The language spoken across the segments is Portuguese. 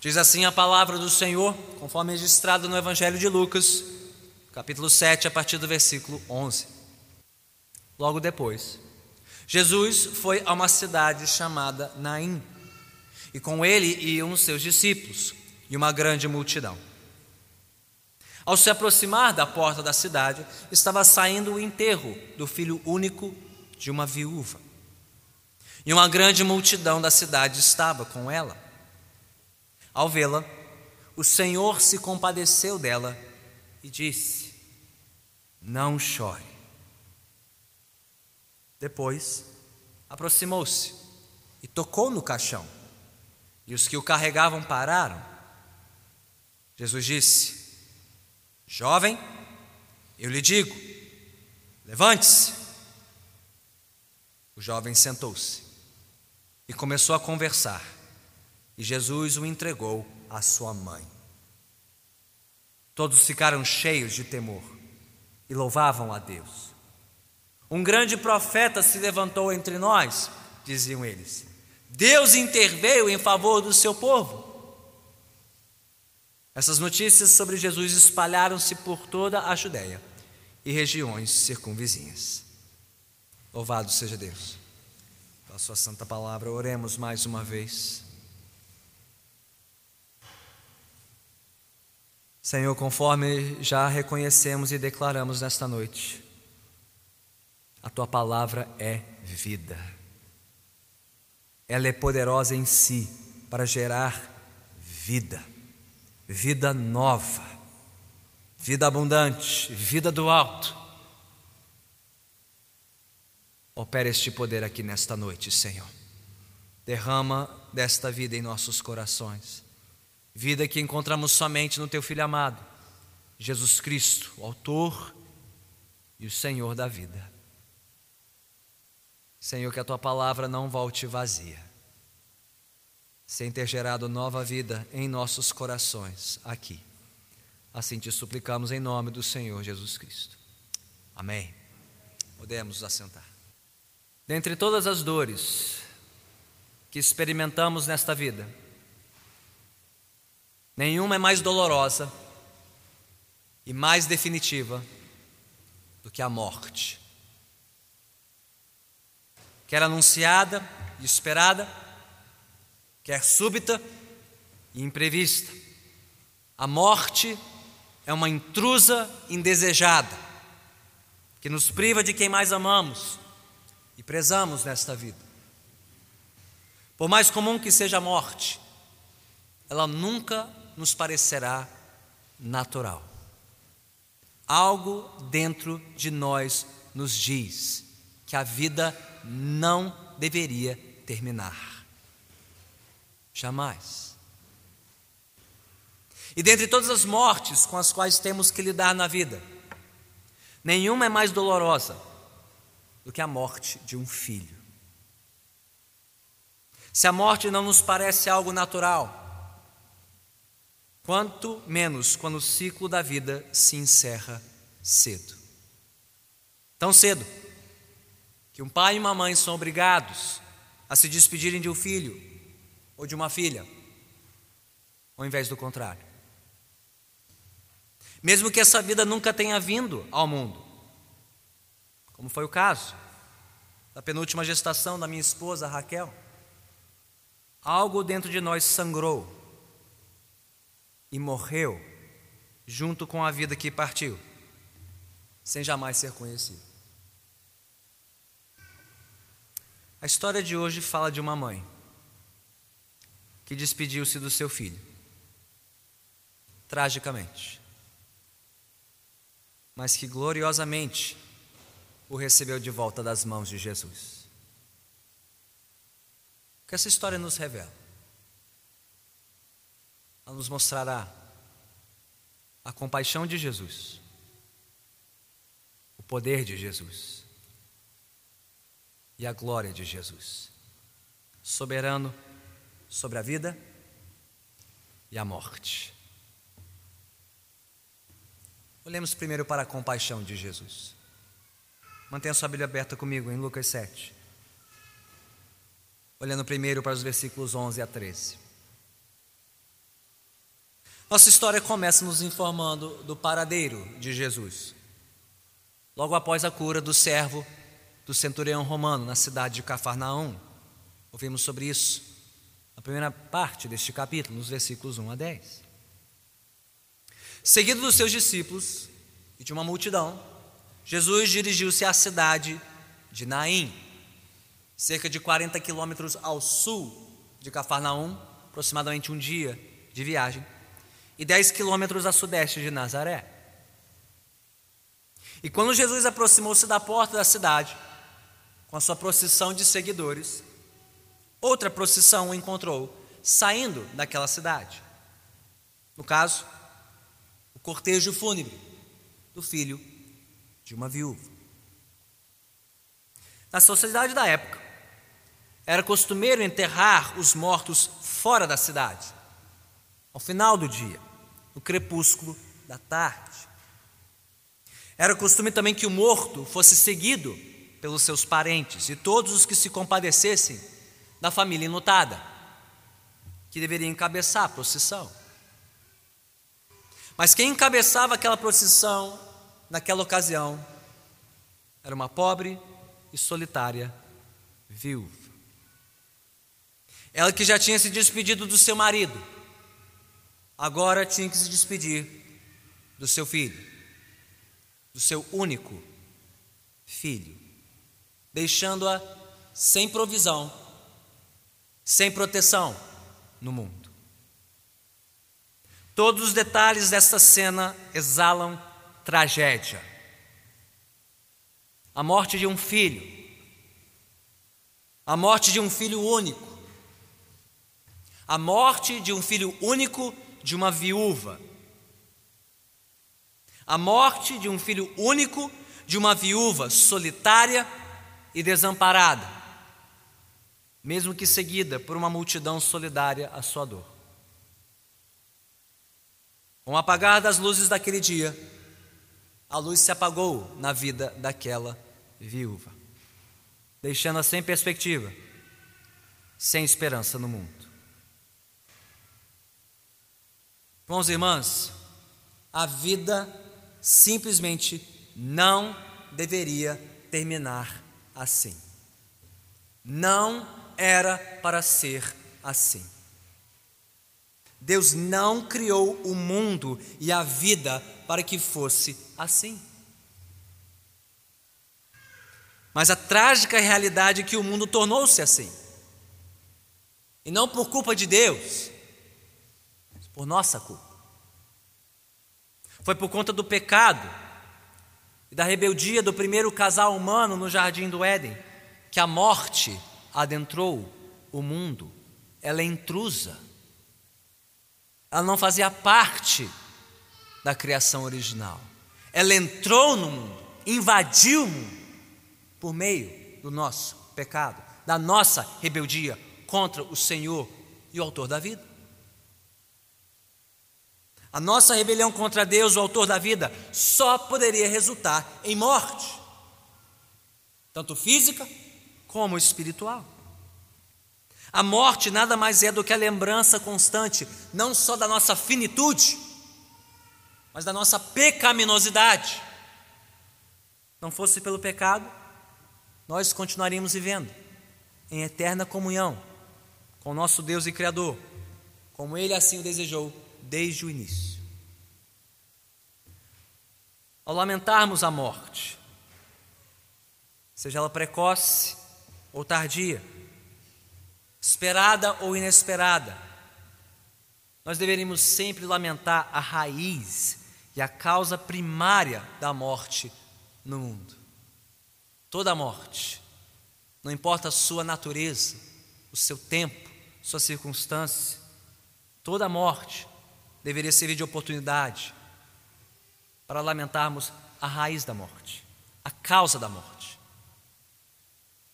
Diz assim a palavra do Senhor, conforme registrado no Evangelho de Lucas, capítulo 7, a partir do versículo 11. Logo depois, Jesus foi a uma cidade chamada Naim, e com ele iam seus discípulos e uma grande multidão. Ao se aproximar da porta da cidade, estava saindo o enterro do filho único de uma viúva. E uma grande multidão da cidade estava com ela. Ao vê-la, o Senhor se compadeceu dela e disse: Não chore. Depois, aproximou-se e tocou no caixão. E os que o carregavam pararam. Jesus disse: Jovem, eu lhe digo, levante-se. O jovem sentou-se e começou a conversar e Jesus o entregou à sua mãe. Todos ficaram cheios de temor e louvavam a Deus. Um grande profeta se levantou entre nós, diziam eles. Deus interveio em favor do seu povo. Essas notícias sobre Jesus espalharam-se por toda a Judéia e regiões circunvizinhas. Louvado seja Deus. Pela sua santa palavra, oremos mais uma vez. Senhor, conforme já reconhecemos e declaramos nesta noite, a tua palavra é vida. Ela é poderosa em si para gerar vida, vida nova, vida abundante, vida do alto. Opera este poder aqui nesta noite, Senhor. Derrama desta vida em nossos corações Vida que encontramos somente no Teu Filho amado, Jesus Cristo, o Autor e o Senhor da vida. Senhor, que a Tua palavra não volte vazia, sem ter gerado nova vida em nossos corações aqui. Assim te suplicamos em nome do Senhor Jesus Cristo. Amém. Podemos assentar. Dentre todas as dores que experimentamos nesta vida, Nenhuma é mais dolorosa e mais definitiva do que a morte. Quer anunciada e esperada, quer súbita e imprevista. A morte é uma intrusa indesejada que nos priva de quem mais amamos e prezamos nesta vida. Por mais comum que seja a morte, ela nunca nos parecerá natural. Algo dentro de nós nos diz que a vida não deveria terminar. Jamais. E dentre todas as mortes com as quais temos que lidar na vida, nenhuma é mais dolorosa do que a morte de um filho. Se a morte não nos parece algo natural, quanto menos quando o ciclo da vida se encerra cedo. Tão cedo que um pai e uma mãe são obrigados a se despedirem de um filho ou de uma filha, ao invés do contrário. Mesmo que essa vida nunca tenha vindo ao mundo, como foi o caso da penúltima gestação da minha esposa Raquel, algo dentro de nós sangrou e morreu junto com a vida que partiu, sem jamais ser conhecido. A história de hoje fala de uma mãe que despediu-se do seu filho, tragicamente, mas que gloriosamente o recebeu de volta das mãos de Jesus. O que essa história nos revela? Ela nos mostrará a compaixão de Jesus, o poder de Jesus e a glória de Jesus, soberano sobre a vida e a morte. Olhemos primeiro para a compaixão de Jesus. Mantenha sua Bíblia aberta comigo em Lucas 7. Olhando primeiro para os versículos 11 a 13. Nossa história começa nos informando do paradeiro de Jesus. Logo após a cura do servo do centurião romano na cidade de Cafarnaum, ouvimos sobre isso na primeira parte deste capítulo, nos versículos 1 a 10. Seguido dos seus discípulos e de uma multidão, Jesus dirigiu-se à cidade de Naim, cerca de 40 quilômetros ao sul de Cafarnaum, aproximadamente um dia de viagem e 10 quilômetros a sudeste de Nazaré. E quando Jesus aproximou-se da porta da cidade, com a sua procissão de seguidores, outra procissão o encontrou saindo daquela cidade. No caso, o cortejo fúnebre do filho de uma viúva. Na sociedade da época, era costumeiro enterrar os mortos fora da cidade, ao final do dia crepúsculo da tarde. Era costume também que o morto fosse seguido pelos seus parentes e todos os que se compadecessem da família enlutada, que deveria encabeçar a procissão. Mas quem encabeçava aquela procissão naquela ocasião era uma pobre e solitária viúva. Ela que já tinha se despedido do seu marido agora tinha que se despedir do seu filho, do seu único filho, deixando-a sem provisão, sem proteção no mundo. Todos os detalhes desta cena exalam tragédia. A morte de um filho, a morte de um filho único, a morte de um filho único de uma viúva. A morte de um filho único de uma viúva solitária e desamparada, mesmo que seguida por uma multidão solidária à sua dor. Com o apagar das luzes daquele dia, a luz se apagou na vida daquela viúva, deixando-a sem perspectiva, sem esperança no mundo. Irmãos e irmãs, a vida simplesmente não deveria terminar assim. Não era para ser assim. Deus não criou o mundo e a vida para que fosse assim. Mas a trágica realidade é que o mundo tornou-se assim. E não por culpa de Deus, por nossa culpa. Foi por conta do pecado e da rebeldia do primeiro casal humano no jardim do Éden que a morte adentrou o mundo. Ela é intrusa. Ela não fazia parte da criação original. Ela entrou no mundo, invadiu o mundo por meio do nosso pecado, da nossa rebeldia contra o Senhor e o autor da vida. A nossa rebelião contra Deus, o autor da vida, só poderia resultar em morte, tanto física como espiritual. A morte nada mais é do que a lembrança constante, não só da nossa finitude, mas da nossa pecaminosidade. Não fosse pelo pecado, nós continuaríamos vivendo em eterna comunhão com nosso Deus e Criador, como Ele assim o desejou desde o início. Ao lamentarmos a morte, seja ela precoce ou tardia, esperada ou inesperada, nós deveríamos sempre lamentar a raiz e a causa primária da morte no mundo. Toda morte, não importa a sua natureza, o seu tempo, sua circunstância, toda morte deveria servir de oportunidade para lamentarmos a raiz da morte, a causa da morte.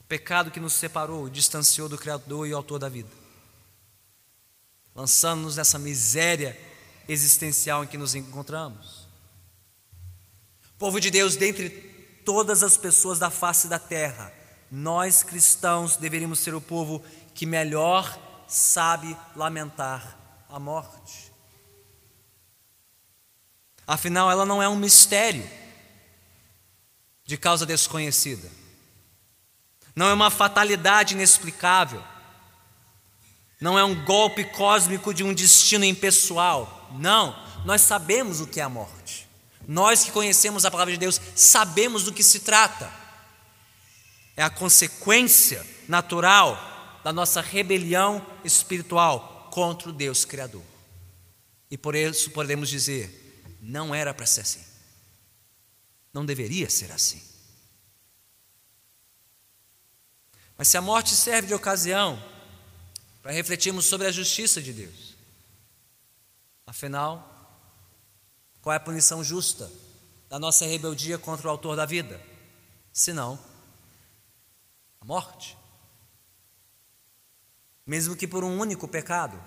O pecado que nos separou e distanciou do Criador e Autor da vida, lançando-nos nessa miséria existencial em que nos encontramos. Povo de Deus, dentre todas as pessoas da face da terra, nós cristãos deveríamos ser o povo que melhor sabe lamentar a morte. Afinal, ela não é um mistério de causa desconhecida. Não é uma fatalidade inexplicável. Não é um golpe cósmico de um destino impessoal. Não, nós sabemos o que é a morte. Nós que conhecemos a palavra de Deus sabemos do que se trata. É a consequência natural da nossa rebelião espiritual contra o Deus Criador. E por isso podemos dizer: não era para ser assim. Não deveria ser assim. Mas se a morte serve de ocasião para refletirmos sobre a justiça de Deus, afinal, qual é a punição justa da nossa rebeldia contra o Autor da vida? Senão, a morte. Mesmo que por um único pecado,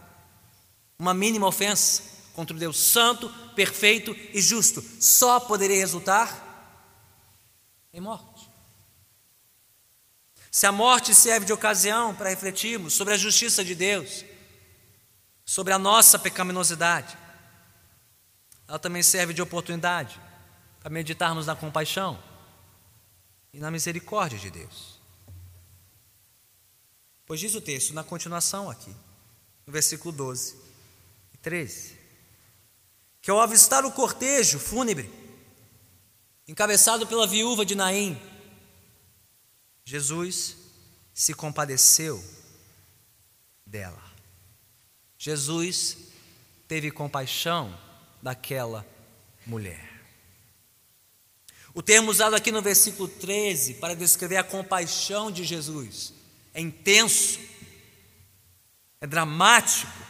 uma mínima ofensa contra o Deus Santo, perfeito e justo, só poderia resultar em morte. Se a morte serve de ocasião para refletirmos sobre a justiça de Deus, sobre a nossa pecaminosidade, ela também serve de oportunidade para meditarmos na compaixão e na misericórdia de Deus. Pois diz o texto na continuação aqui, no versículo 12 e 13, que ao avistar o cortejo fúnebre, encabeçado pela viúva de Naim, Jesus se compadeceu dela. Jesus teve compaixão daquela mulher. O termo usado aqui no versículo 13 para descrever a compaixão de Jesus é intenso, é dramático.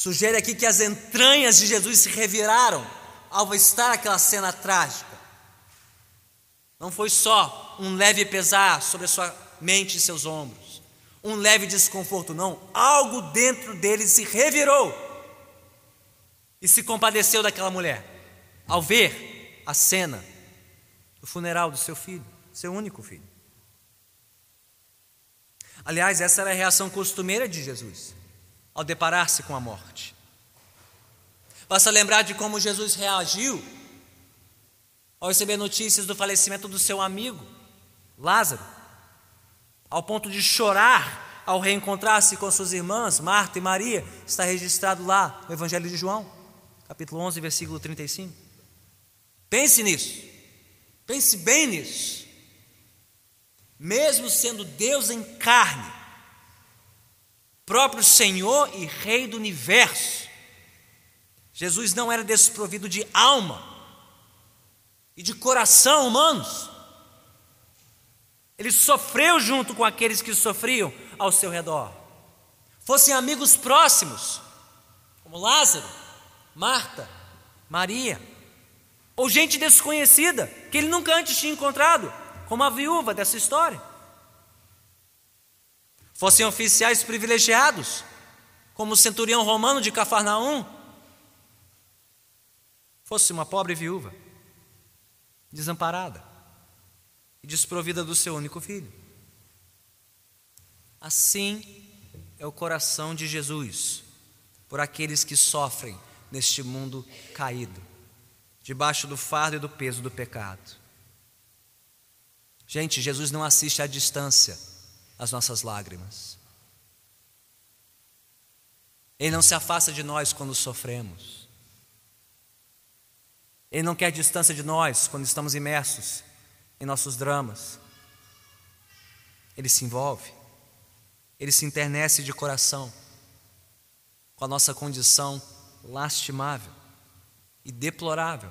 Sugere aqui que as entranhas de Jesus se reviraram ao estar aquela cena trágica. Não foi só um leve pesar sobre a sua mente e seus ombros, um leve desconforto, não. Algo dentro dele se revirou e se compadeceu daquela mulher ao ver a cena do funeral do seu filho, seu único filho. Aliás, essa era a reação costumeira de Jesus ao deparar-se com a morte. Basta lembrar de como Jesus reagiu ao receber notícias do falecimento do seu amigo, Lázaro, ao ponto de chorar ao reencontrar-se com suas irmãs, Marta e Maria, está registrado lá no Evangelho de João, capítulo 11, versículo 35. Pense nisso, pense bem nisso. Mesmo sendo Deus em carne, próprio Senhor e Rei do universo, Jesus não era desprovido de alma e de coração humanos. Ele sofreu junto com aqueles que sofriam ao seu redor. Fossem amigos próximos, como Lázaro, Marta, Maria, ou gente desconhecida que ele nunca antes tinha encontrado, como a viúva dessa história. Fossem oficiais privilegiados, como o centurião romano de Cafarnaum, fosse uma pobre viúva, desamparada e desprovida do seu único filho. Assim é o coração de Jesus por aqueles que sofrem neste mundo caído, debaixo do fardo e do peso do pecado. Gente, Jesus não assiste à distância às nossas lágrimas. Ele não se afasta de nós quando sofremos. Ele não quer distância de nós quando estamos imersos em nossos dramas. Ele se envolve, ele se internece de coração com a nossa condição lastimável e deplorável,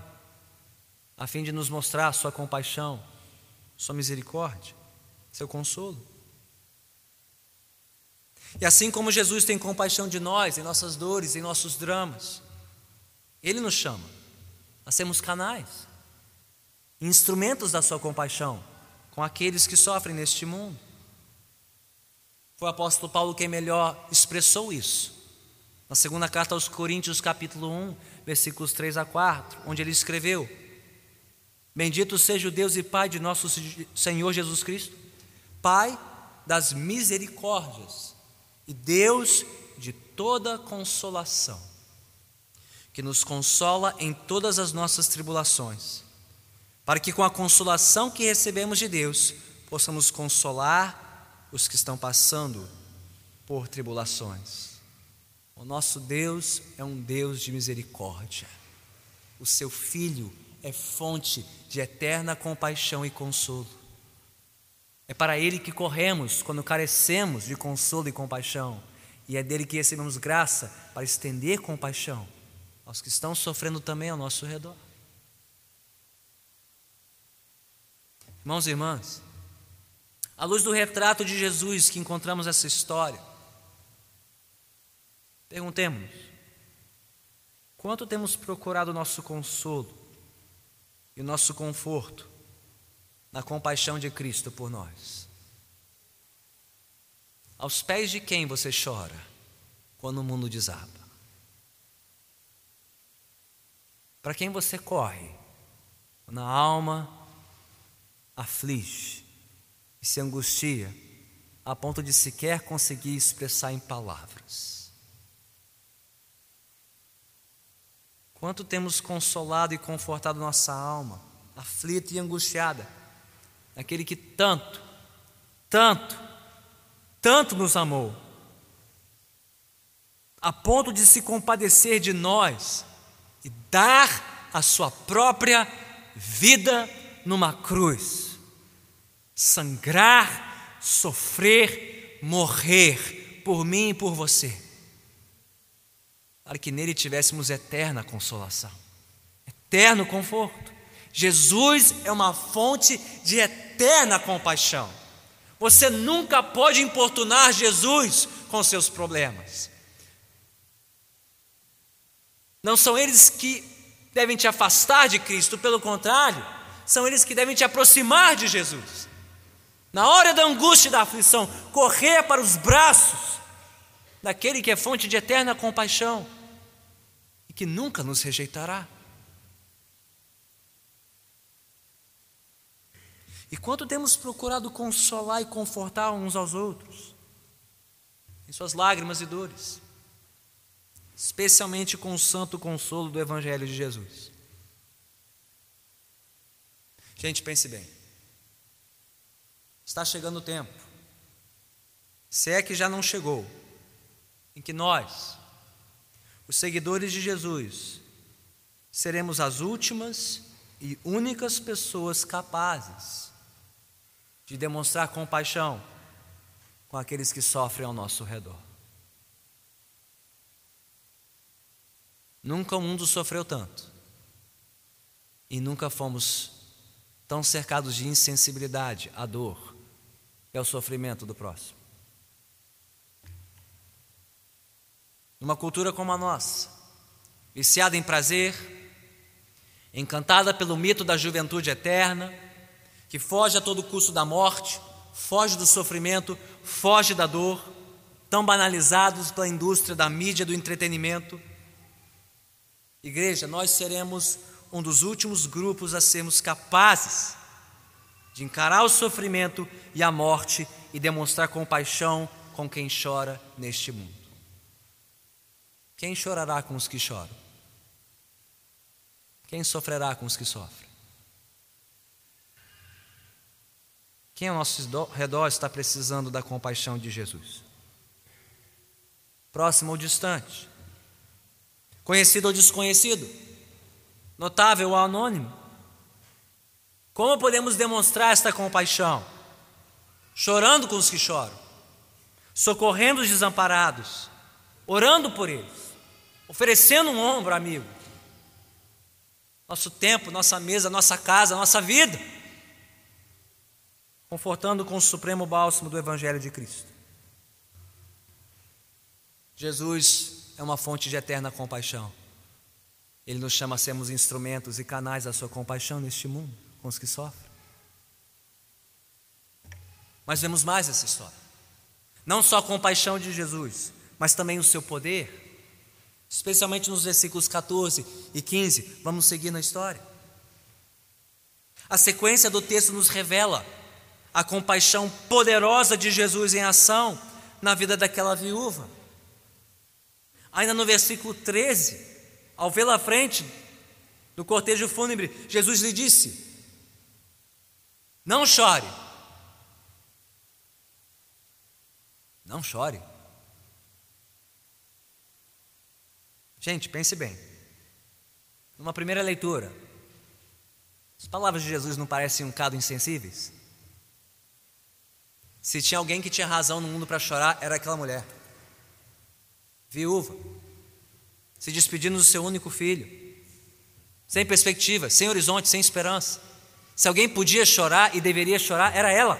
a fim de nos mostrar sua compaixão, sua misericórdia, seu consolo. E assim como Jesus tem compaixão de nós, em nossas dores, em nossos dramas, Ele nos chama a sermos canais, instrumentos da sua compaixão com aqueles que sofrem neste mundo. Foi o apóstolo Paulo quem melhor expressou isso. Na segunda carta aos Coríntios, capítulo 1, versículos 3 a 4, onde ele escreveu: Bendito seja o Deus e Pai de nosso Senhor Jesus Cristo, Pai das misericórdias e Deus de toda consolação que nos consola em todas as nossas tribulações, para que com a consolação que recebemos de Deus, possamos consolar os que estão passando por tribulações. O nosso Deus é um Deus de misericórdia. O seu Filho é fonte de eterna compaixão e consolo. É para Ele que corremos quando carecemos de consolo e compaixão, e é dele que recebemos graça para estender compaixão aos que estão sofrendo também ao nosso redor. Irmãos e irmãs, à luz do retrato de Jesus que encontramos essa história, perguntemos: quanto temos procurado o nosso consolo e o nosso conforto na compaixão de Cristo por nós? Aos pés de quem você chora quando o mundo desaba? Para quem você corre quando a alma aflige e se angustia a ponto de sequer conseguir expressar em palavras? Quanto temos consolado e confortado nossa alma, aflita e angustiada, aquele que tanto, tanto, tanto nos amou, a ponto de se compadecer de nós e dar a sua própria vida numa cruz, sangrar, sofrer, morrer por mim e por você para que nele tivéssemos eterna consolação, eterno conforto. Jesus é uma fonte de eterna compaixão. Você nunca pode importunar Jesus com seus problemas. Não são eles que devem te afastar de Cristo, pelo contrário, são eles que devem te aproximar de Jesus. Na hora da angústia e da aflição, correr para os braços daquele que é fonte de eterna compaixão que nunca nos rejeitará. E quanto temos procurado consolar e confortar uns aos outros, em suas lágrimas e dores, especialmente com o santo consolo do Evangelho de Jesus. Gente, pense bem. Está chegando o tempo, se é que já não chegou, em que nós, os seguidores de Jesus, seremos as últimas e únicas pessoas capazes de demonstrar compaixão com aqueles que sofrem ao nosso redor. Nunca o mundo sofreu tanto e nunca fomos tão cercados de insensibilidade à dor e ao sofrimento do próximo. numa cultura como a nossa, viciada em prazer, encantada pelo mito da juventude eterna, que foge a todo custo da morte, foge do sofrimento, foge da dor, tão banalizados pela indústria da mídia do entretenimento. Igreja, nós seremos um dos últimos grupos a sermos capazes de encarar o sofrimento e a morte e demonstrar compaixão com quem chora neste mundo. Quem chorará com os que choram? Quem sofrerá com os que sofrem? Quem ao nosso redor está precisando da compaixão de Jesus? Próximo ou distante? Conhecido ou desconhecido? Notável ou anônimo? Como podemos demonstrar esta compaixão? Chorando com os que choram, socorrendo os desamparados, orando por eles oferecendo um ombro amigo. Nosso tempo, nossa mesa, nossa casa, nossa vida. Confortando com o supremo bálsamo do Evangelho de Cristo. Jesus é uma fonte de eterna compaixão. Ele nos chama a sermos instrumentos e canais da sua compaixão neste mundo, com os que sofrem. Mas vemos mais essa história. Não só a compaixão de Jesus, mas também o seu poder especialmente nos versículos 14 e 15. Vamos seguir na história. A sequência do texto nos revela a compaixão poderosa de Jesus em ação na vida daquela viúva. Ainda no versículo 13, ao vê-la à frente do cortejo fúnebre, Jesus lhe disse: Não chore. Não chore. Gente, pense bem. Numa primeira leitura, as palavras de Jesus não parecem um bocado insensíveis? Se tinha alguém que tinha razão no mundo para chorar, era aquela mulher. Viúva, se despedindo do seu único filho, sem perspectiva, sem horizonte, sem esperança. Se alguém podia chorar e deveria chorar, era ela.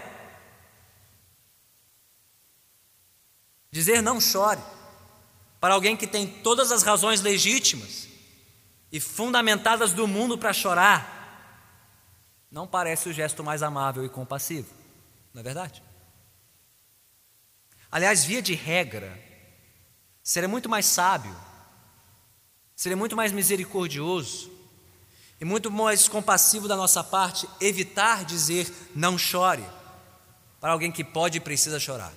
Dizer não chore para alguém que tem todas as razões legítimas e fundamentadas do mundo para chorar, não parece o gesto mais amável e compassivo, não é verdade? Aliás, via de regra, seria muito mais sábio, seria muito mais misericordioso e muito mais compassivo da nossa parte evitar dizer não chore para alguém que pode e precisa chorar.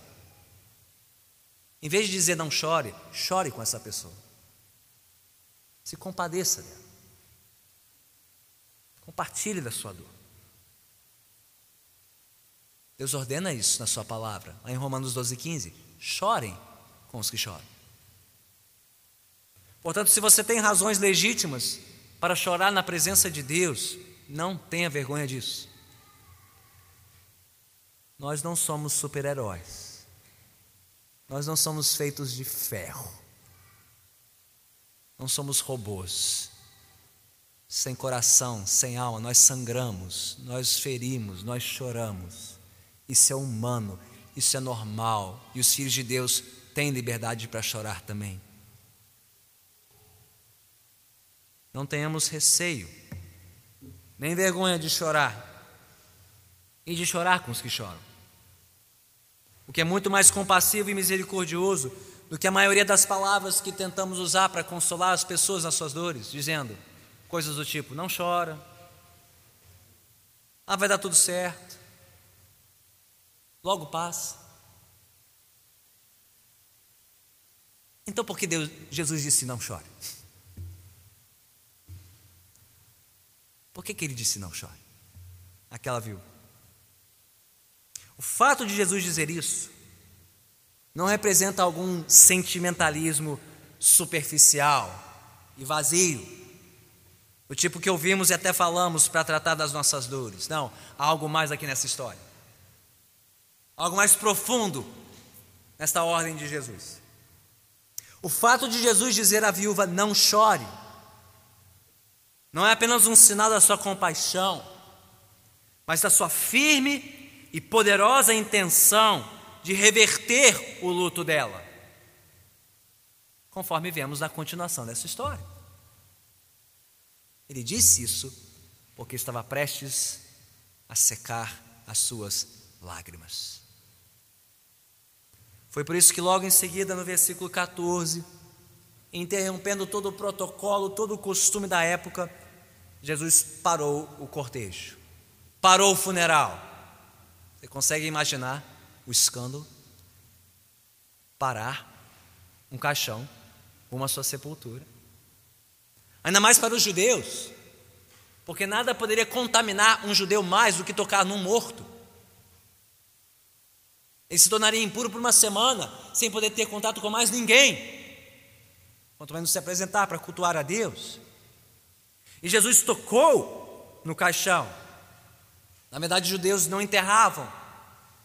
Em vez de dizer não chore, chore com essa pessoa. Se compadeça dela. Compartilhe da sua dor. Deus ordena isso na sua palavra, lá em Romanos 12, 15. Chorem com os que choram. Portanto, se você tem razões legítimas para chorar na presença de Deus, não tenha vergonha disso. Nós não somos super-heróis. Nós não somos feitos de ferro. Não somos robôs. Sem coração, sem alma, nós sangramos, nós ferimos, nós choramos. Isso é humano, isso é normal. E os filhos de Deus têm liberdade para chorar também. Não tenhamos receio, nem vergonha de chorar, e de chorar com os que choram o que é muito mais compassivo e misericordioso do que a maioria das palavras que tentamos usar para consolar as pessoas nas suas dores, dizendo coisas do tipo: não chora, ah, vai dar tudo certo, logo passa. Então, por que Deus, Jesus disse não chore? Por que, que ele disse não chore? Aquela viu. O fato de Jesus dizer isso não representa algum sentimentalismo superficial e vazio, do tipo que ouvimos e até falamos para tratar das nossas dores. Não, há algo mais aqui nessa história. Algo mais profundo nesta ordem de Jesus. O fato de Jesus dizer à viúva: não chore, não é apenas um sinal da sua compaixão, mas da sua firme e poderosa intenção de reverter o luto dela, conforme vemos na continuação dessa história. Ele disse isso porque estava prestes a secar as suas lágrimas. Foi por isso que, logo em seguida, no versículo 14, interrompendo todo o protocolo, todo o costume da época, Jesus parou o cortejo, parou o funeral você consegue imaginar o escândalo? Parar um caixão uma sua sepultura. Ainda mais para os judeus, porque nada poderia contaminar um judeu mais do que tocar num morto. Ele se tornaria impuro por uma semana, sem poder ter contato com mais ninguém, quanto menos se apresentar para cultuar a Deus. E Jesus tocou no caixão, na verdade, os judeus não enterravam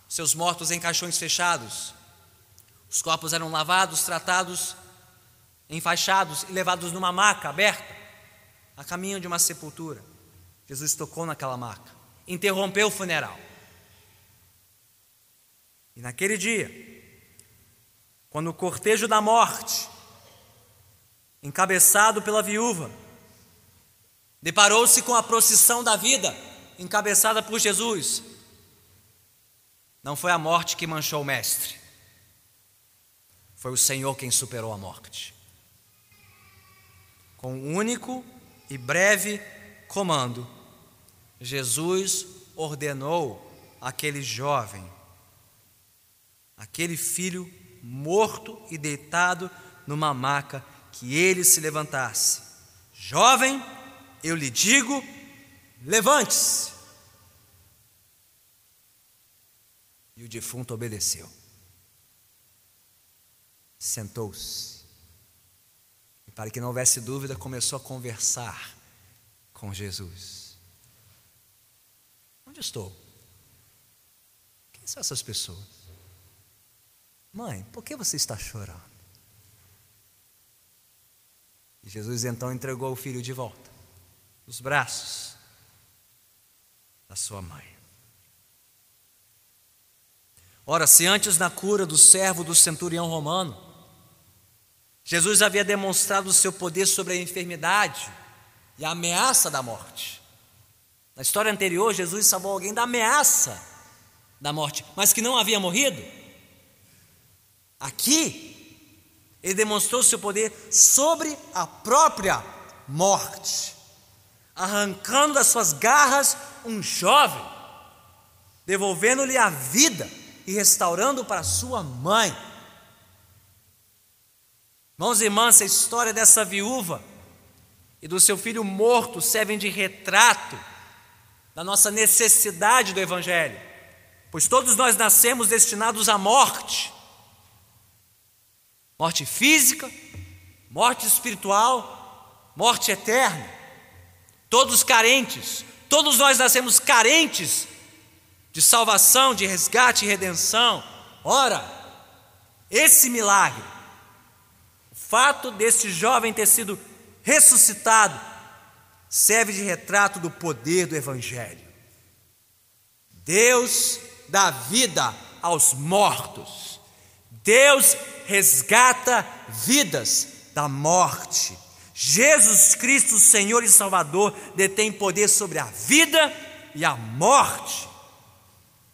seus mortos em caixões fechados. Os corpos eram lavados, tratados, enfaixados e levados numa maca aberta, a caminho de uma sepultura. Jesus tocou naquela maca, interrompeu o funeral. E naquele dia, quando o cortejo da morte, encabeçado pela viúva, deparou-se com a procissão da vida, encabeçada por Jesus. Não foi a morte que manchou o Mestre, foi o Senhor quem superou a morte. Com um único e breve comando, Jesus ordenou aquele jovem, aquele filho morto e deitado numa maca, que ele se levantasse Jovem, eu lhe digo, levante-se. E o defunto obedeceu. Sentou-se. E para que não houvesse dúvida, começou a conversar com Jesus. Onde estou? Quem são essas pessoas? Mãe, por que você está chorando? E Jesus então entregou o filho de volta, nos braços da sua mãe. Ora, se antes na cura do servo do centurião romano, Jesus havia demonstrado o seu poder sobre a enfermidade e a ameaça da morte. Na história anterior, Jesus salvou alguém da ameaça da morte, mas que não havia morrido. Aqui, ele demonstrou seu poder sobre a própria morte, arrancando das suas garras um jovem, devolvendo-lhe a vida e restaurando para sua mãe. Irmãos e irmãs, a história dessa viúva e do seu filho morto servem de retrato da nossa necessidade do Evangelho, pois todos nós nascemos destinados à morte morte física, morte espiritual, morte eterna. Todos carentes, todos nós nascemos carentes de salvação, de resgate e redenção. Ora, esse milagre, o fato desse jovem ter sido ressuscitado, serve de retrato do poder do Evangelho. Deus dá vida aos mortos. Deus resgata vidas da morte. Jesus Cristo, Senhor e Salvador, detém poder sobre a vida e a morte.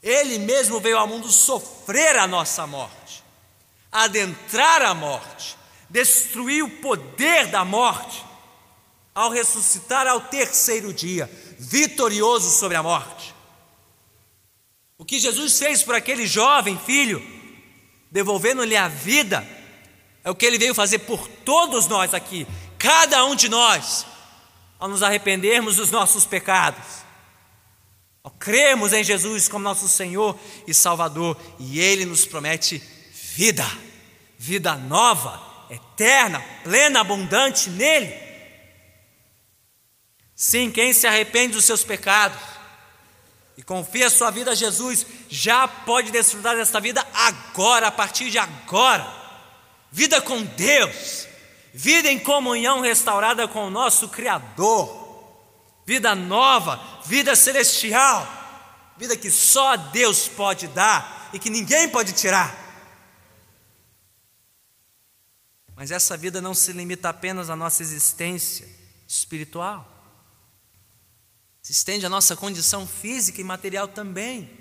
Ele mesmo veio ao mundo sofrer a nossa morte, adentrar a morte, destruir o poder da morte, ao ressuscitar ao terceiro dia, vitorioso sobre a morte. O que Jesus fez por aquele jovem filho, devolvendo-lhe a vida, é o que ele veio fazer por todos nós aqui, cada um de nós, ao nos arrependermos dos nossos pecados cremos em Jesus como nosso Senhor e Salvador, e Ele nos promete vida, vida nova, eterna, plena, abundante nele. Sim, quem se arrepende dos seus pecados e confia sua vida a Jesus, já pode desfrutar desta vida agora, a partir de agora. Vida com Deus, vida em comunhão restaurada com o nosso Criador. Vida nova, vida celestial, vida que só Deus pode dar e que ninguém pode tirar. Mas essa vida não se limita apenas à nossa existência espiritual, se estende à nossa condição física e material também.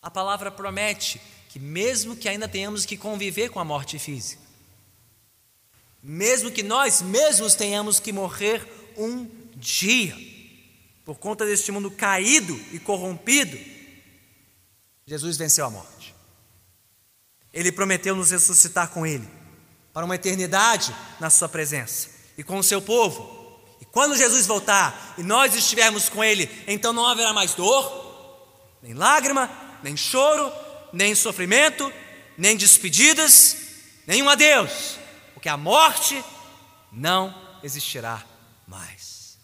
A palavra promete que, mesmo que ainda tenhamos que conviver com a morte física, mesmo que nós mesmos tenhamos que morrer um dia, por conta deste mundo caído e corrompido, Jesus venceu a morte. Ele prometeu nos ressuscitar com Ele, para uma eternidade na Sua presença e com o seu povo. E quando Jesus voltar e nós estivermos com Ele, então não haverá mais dor, nem lágrima, nem choro, nem sofrimento, nem despedidas, nenhum adeus, porque a morte não existirá mais.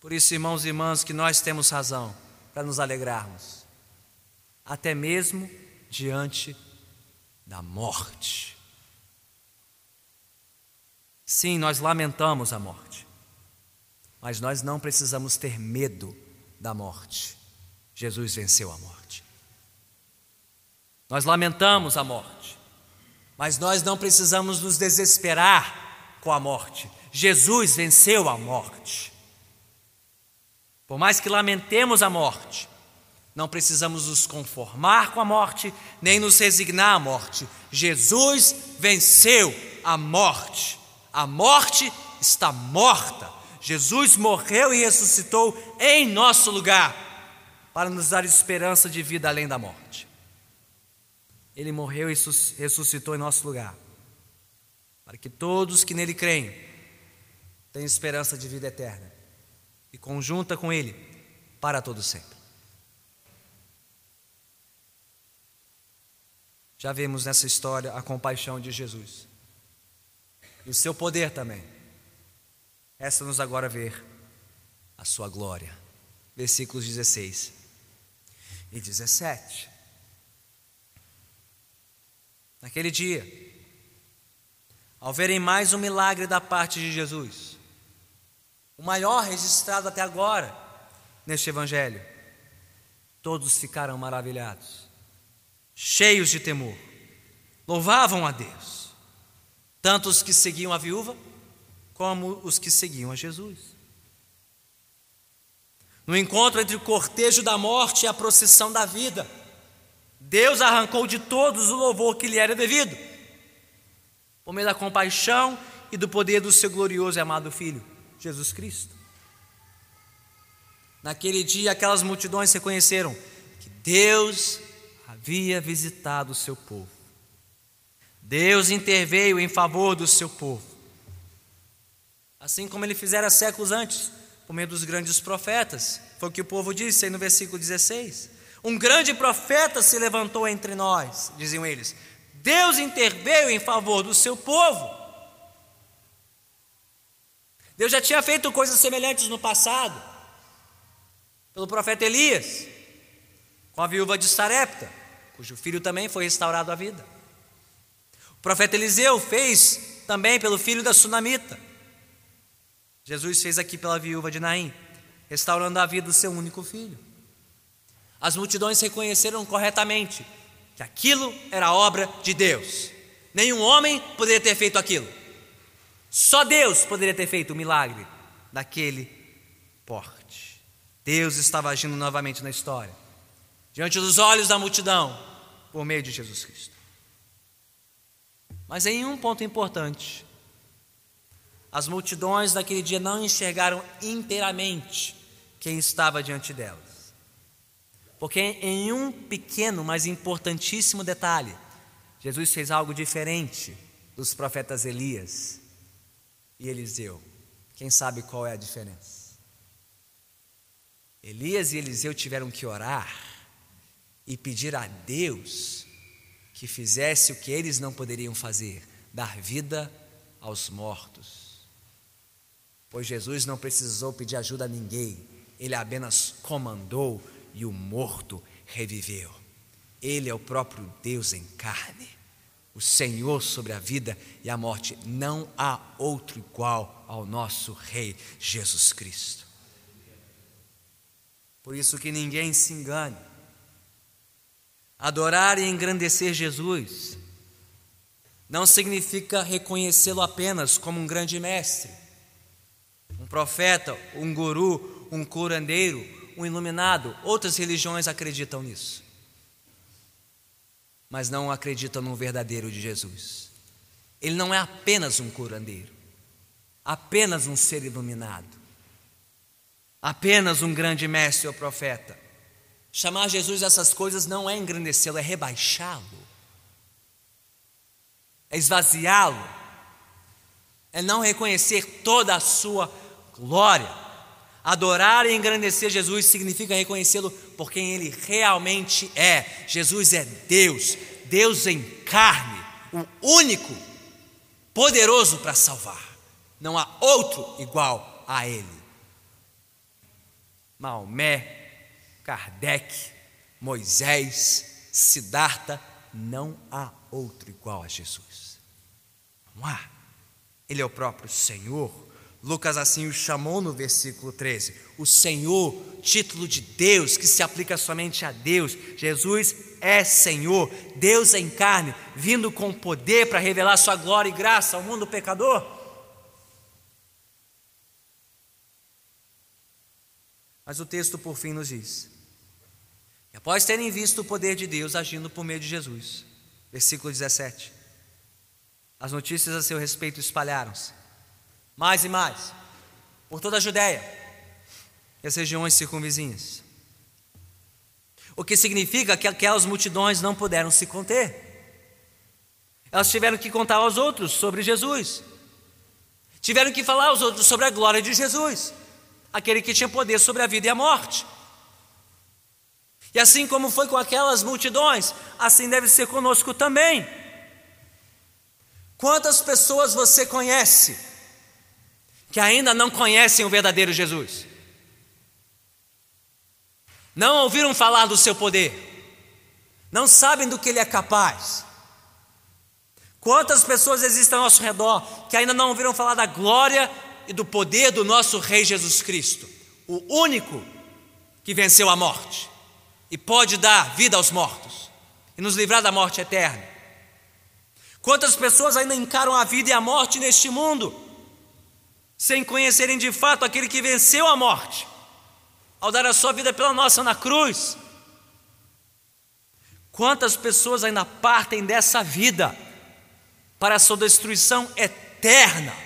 Por isso, irmãos e irmãs, que nós temos razão para nos alegrarmos, até mesmo diante da morte. Sim, nós lamentamos a morte, mas nós não precisamos ter medo da morte. Jesus venceu a morte. Nós lamentamos a morte, mas nós não precisamos nos desesperar com a morte. Jesus venceu a morte. Por mais que lamentemos a morte, não precisamos nos conformar com a morte, nem nos resignar à morte. Jesus venceu a morte. A morte está morta. Jesus morreu e ressuscitou em nosso lugar, para nos dar esperança de vida além da morte. Ele morreu e ressuscitou em nosso lugar, para que todos que nele creem tenham esperança de vida eterna e conjunta com ele para todo sempre. Já vemos nessa história a compaixão de Jesus e o seu poder também. Resta-nos agora ver a sua glória. Versículos 16 e 17. Naquele dia, ao verem mais um milagre da parte de Jesus, o maior registrado até agora neste Evangelho, todos ficaram maravilhados, cheios de temor, louvavam a Deus, tanto os que seguiam a viúva, como os que seguiam a Jesus. No encontro entre o cortejo da morte e a procissão da vida, Deus arrancou de todos o louvor que lhe era devido, por meio da compaixão e do poder do seu glorioso e amado Filho, Jesus Cristo. Naquele dia, aquelas multidões reconheceram que Deus havia visitado o seu povo. Deus interveio em favor do seu povo. Assim como ele fizera séculos antes, por meio dos grandes profetas. Foi o que o povo disse aí no versículo 16. Um grande profeta se levantou entre nós, diziam eles. Deus interveio em favor do seu povo. Deus já tinha feito coisas semelhantes no passado, pelo profeta Elias, com a viúva de Sarepta, cujo filho também foi restaurado à vida. O profeta Eliseu fez também pelo filho da Sunamita. Jesus fez aqui pela viúva de Naim, restaurando a vida do seu único filho. As multidões reconheceram corretamente que aquilo era obra de Deus. Nenhum homem poderia ter feito aquilo. Só Deus poderia ter feito o milagre daquele porte. Deus estava agindo novamente na história, diante dos olhos da multidão, por meio de Jesus Cristo. Mas em um ponto importante, as multidões daquele dia não enxergaram inteiramente quem estava diante delas. Porque em um pequeno, mas importantíssimo detalhe, Jesus fez algo diferente dos profetas Elias e Eliseu. Quem sabe qual é a diferença? Elias e Eliseu tiveram que orar e pedir a Deus que fizesse o que eles não poderiam fazer, dar vida aos mortos. Pois Jesus não precisou pedir ajuda a ninguém, ele apenas comandou e o morto reviveu. Ele é o próprio Deus em carne, o Senhor sobre a vida e a morte. Não há outro igual ao nosso Rei Jesus Cristo. Por isso que ninguém se engane. Adorar e engrandecer Jesus não significa reconhecê-lo apenas como um grande mestre, um profeta, um guru, um curandeiro, um iluminado. Outras religiões acreditam nisso, mas não acreditam no verdadeiro de Jesus. Ele não é apenas um curandeiro, apenas um ser iluminado, apenas um grande mestre ou profeta. Chamar Jesus essas coisas não é engrandecê-lo, é rebaixá-lo, é esvaziá-lo, é não reconhecer toda a sua glória. Adorar e engrandecer Jesus significa reconhecê-lo por quem ele realmente é. Jesus é Deus, Deus em carne, o único poderoso para salvar. Não há outro igual a ele. Maomé, Kardec, Moisés, Siddhartha, não há outro igual a Jesus. Não há. Ele é o próprio Senhor. Lucas assim o chamou no versículo 13. O Senhor, título de Deus, que se aplica somente a Deus. Jesus é Senhor, Deus em carne, vindo com poder para revelar sua glória e graça ao mundo pecador. Mas o texto por fim nos diz: após terem visto o poder de Deus agindo por meio de Jesus, versículo 17, as notícias a seu respeito espalharam-se, mais e mais, por toda a Judéia e as regiões circunvizinhas. O que significa que aquelas multidões não puderam se conter. Elas tiveram que contar aos outros sobre Jesus. Tiveram que falar aos outros sobre a glória de Jesus, aquele que tinha poder sobre a vida e a morte. E assim como foi com aquelas multidões, assim deve ser conosco também. Quantas pessoas você conhece que ainda não conhecem o verdadeiro Jesus? Não ouviram falar do seu poder, não sabem do que ele é capaz. Quantas pessoas existem ao nosso redor que ainda não ouviram falar da glória e do poder do nosso Rei Jesus Cristo, o único que venceu a morte e pode dar vida aos mortos e nos livrar da morte eterna? Quantas pessoas ainda encaram a vida e a morte neste mundo, sem conhecerem de fato aquele que venceu a morte, ao dar a sua vida pela nossa na cruz? Quantas pessoas ainda partem dessa vida para a sua destruição eterna,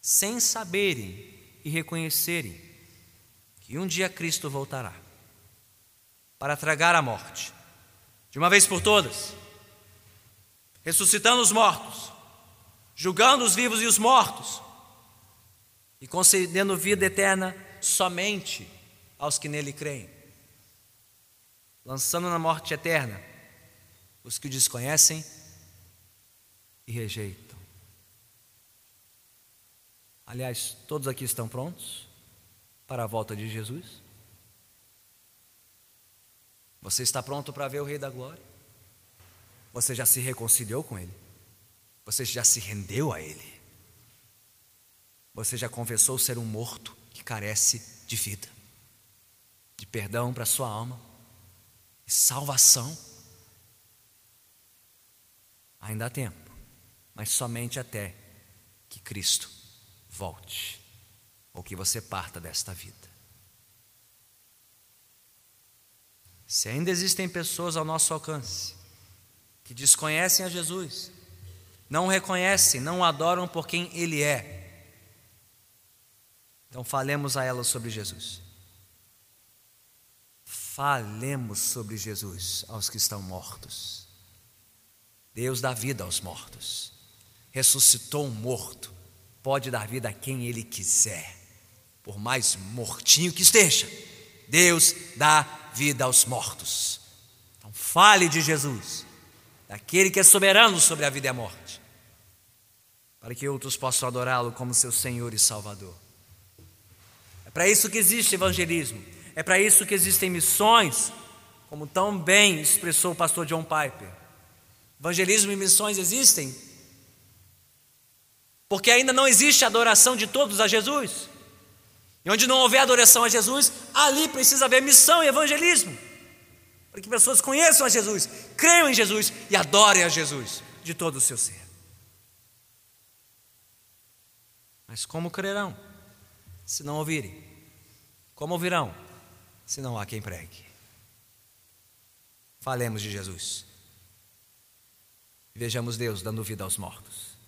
sem saberem e reconhecerem que um dia Cristo voltará para tragar a morte, de uma vez por todas ressuscitando os mortos, julgando os vivos e os mortos, e concedendo vida eterna somente aos que nele creem, lançando na morte eterna os que o desconhecem e rejeitam. Aliás, todos aqui estão prontos para a volta de Jesus? Você está pronto para ver o Rei da Glória? Você já se reconciliou com Ele? Você já se rendeu a Ele? Você já confessou ser um morto que carece de vida, de perdão para sua alma, de salvação? Ainda há tempo, mas somente até que Cristo volte, ou que você parta desta vida. Se ainda existem pessoas ao nosso alcance que desconhecem a Jesus, não o reconhecem, não o adoram por quem Ele é. Então falemos a elas sobre Jesus. Falemos sobre Jesus aos que estão mortos. Deus dá vida aos mortos. Ressuscitou um morto, pode dar vida a quem Ele quiser, por mais mortinho que esteja. Deus dá vida aos mortos. Então fale de Jesus daquele que é soberano sobre a vida e a morte, para que outros possam adorá-lo como seu Senhor e Salvador. É para isso que existe evangelismo, é para isso que existem missões, como tão bem expressou o pastor John Piper. Evangelismo e missões existem porque ainda não existe adoração de todos a Jesus. E onde não houver adoração a Jesus, ali precisa haver missão e evangelismo para que pessoas conheçam a Jesus, creiam em Jesus e adorem a Jesus de todo o seu ser. Mas como crerão se não ouvirem? Como ouvirão se não há quem pregue? Falemos de Jesus. Vejamos Deus dando vida aos mortos,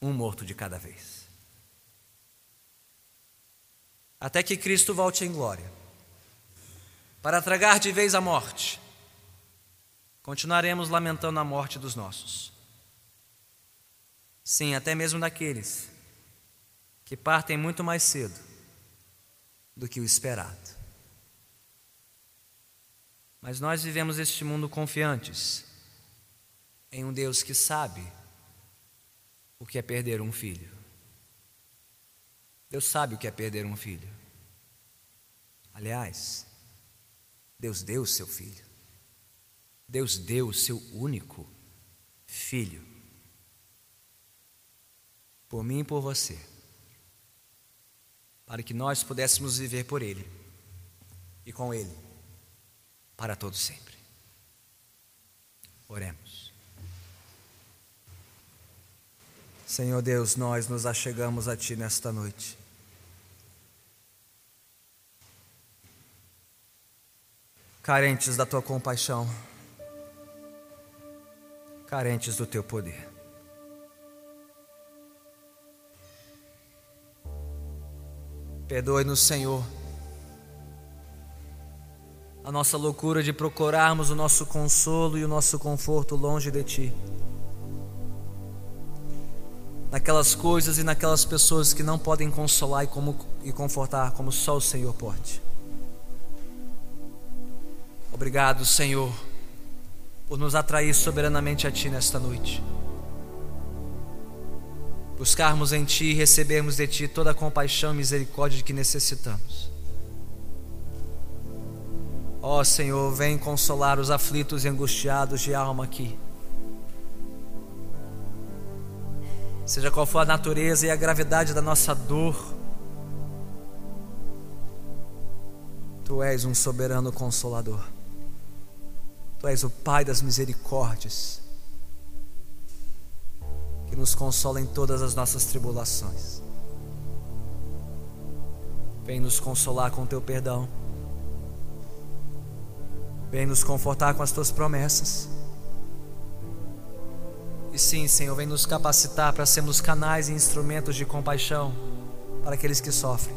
um morto de cada vez. Até que Cristo volte em glória para tragar de vez a morte, continuaremos lamentando a morte dos nossos. Sim, até mesmo daqueles que partem muito mais cedo do que o esperado. Mas nós vivemos este mundo confiantes em um Deus que sabe o que é perder um filho. Deus sabe o que é perder um filho. Aliás, Deus deu o seu filho. Deus deu o seu único filho. Por mim e por você. Para que nós pudéssemos viver por Ele e com Ele para todo sempre. Oremos. Senhor Deus, nós nos achegamos a Ti nesta noite. Carentes da tua compaixão, carentes do teu poder. Perdoe-nos, Senhor, a nossa loucura de procurarmos o nosso consolo e o nosso conforto longe de Ti. Naquelas coisas e naquelas pessoas que não podem consolar e, como, e confortar como só o Senhor pode. Obrigado, Senhor, por nos atrair soberanamente a Ti nesta noite. Buscarmos em Ti e recebermos de Ti toda a compaixão e misericórdia que necessitamos. Ó oh, Senhor, vem consolar os aflitos e angustiados de alma aqui. Seja qual for a natureza e a gravidade da nossa dor, Tu és um soberano consolador. Tu és o Pai das misericórdias, que nos consola em todas as nossas tribulações. Vem nos consolar com Teu perdão. Vem nos confortar com as tuas promessas. E sim, Senhor, vem nos capacitar para sermos canais e instrumentos de compaixão para aqueles que sofrem.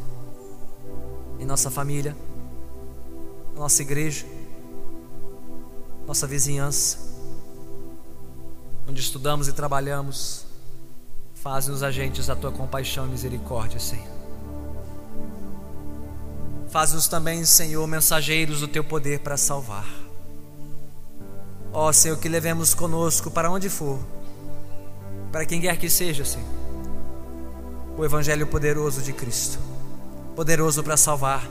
Em nossa família, na nossa igreja, nossa vizinhança, onde estudamos e trabalhamos, faz-nos agentes da tua compaixão e misericórdia, Senhor. Faz-nos também, Senhor, mensageiros do teu poder para salvar. Ó Senhor, que levemos conosco para onde for, para quem quer que seja, Senhor, o Evangelho poderoso de Cristo, poderoso para salvar,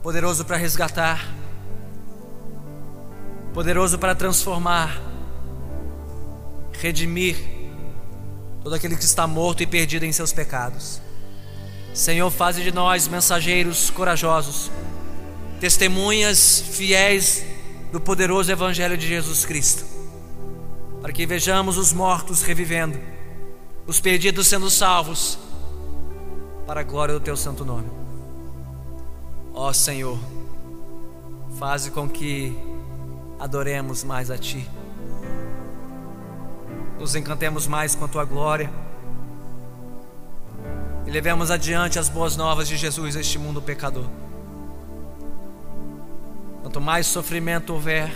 poderoso para resgatar, poderoso para transformar, redimir todo aquele que está morto e perdido em seus pecados. Senhor, faze de nós mensageiros corajosos, testemunhas fiéis do poderoso Evangelho de Jesus Cristo, para que vejamos os mortos revivendo, os perdidos sendo salvos, para a glória do Teu santo nome. Ó Senhor, faze com que adoremos mais a Ti, nos encantemos mais com a Tua glória e levemos adiante as boas novas de Jesus a este mundo pecador. Quanto mais sofrimento houver,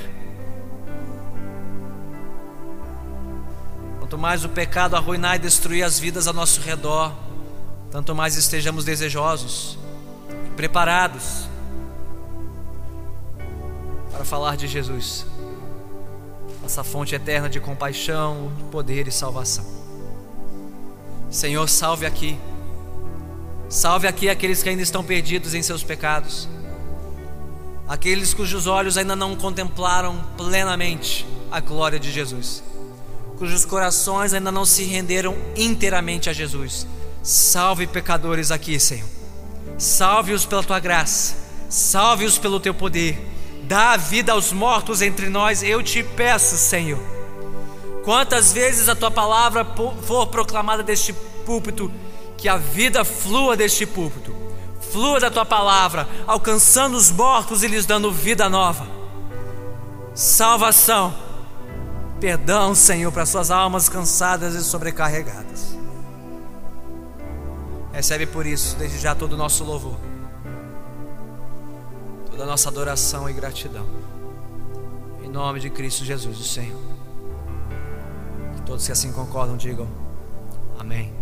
quanto mais o pecado arruinar e destruir as vidas ao nosso redor, tanto mais estejamos desejosos, preparados para falar de Jesus, nossa fonte eterna de compaixão, poder e salvação. Senhor, salve aqui Salve aqui aqueles que ainda estão perdidos em seus pecados, aqueles cujos olhos ainda não contemplaram plenamente a glória de Jesus, cujos corações ainda não se renderam inteiramente a Jesus. Salve pecadores aqui, Senhor. Salve-os pela tua graça, salve-os pelo teu poder. Dá vida aos mortos entre nós, eu te peço, Senhor. Quantas vezes a tua palavra for proclamada deste púlpito, que a vida flua deste púlpito, flua da tua palavra, alcançando os mortos e lhes dando vida nova. Salvação, perdão, Senhor, para suas almas cansadas e sobrecarregadas. Recebe por isso, desde já, todo o nosso louvor, toda a nossa adoração e gratidão. Em nome de Cristo Jesus, o Senhor. Que todos que assim concordam digam: Amém.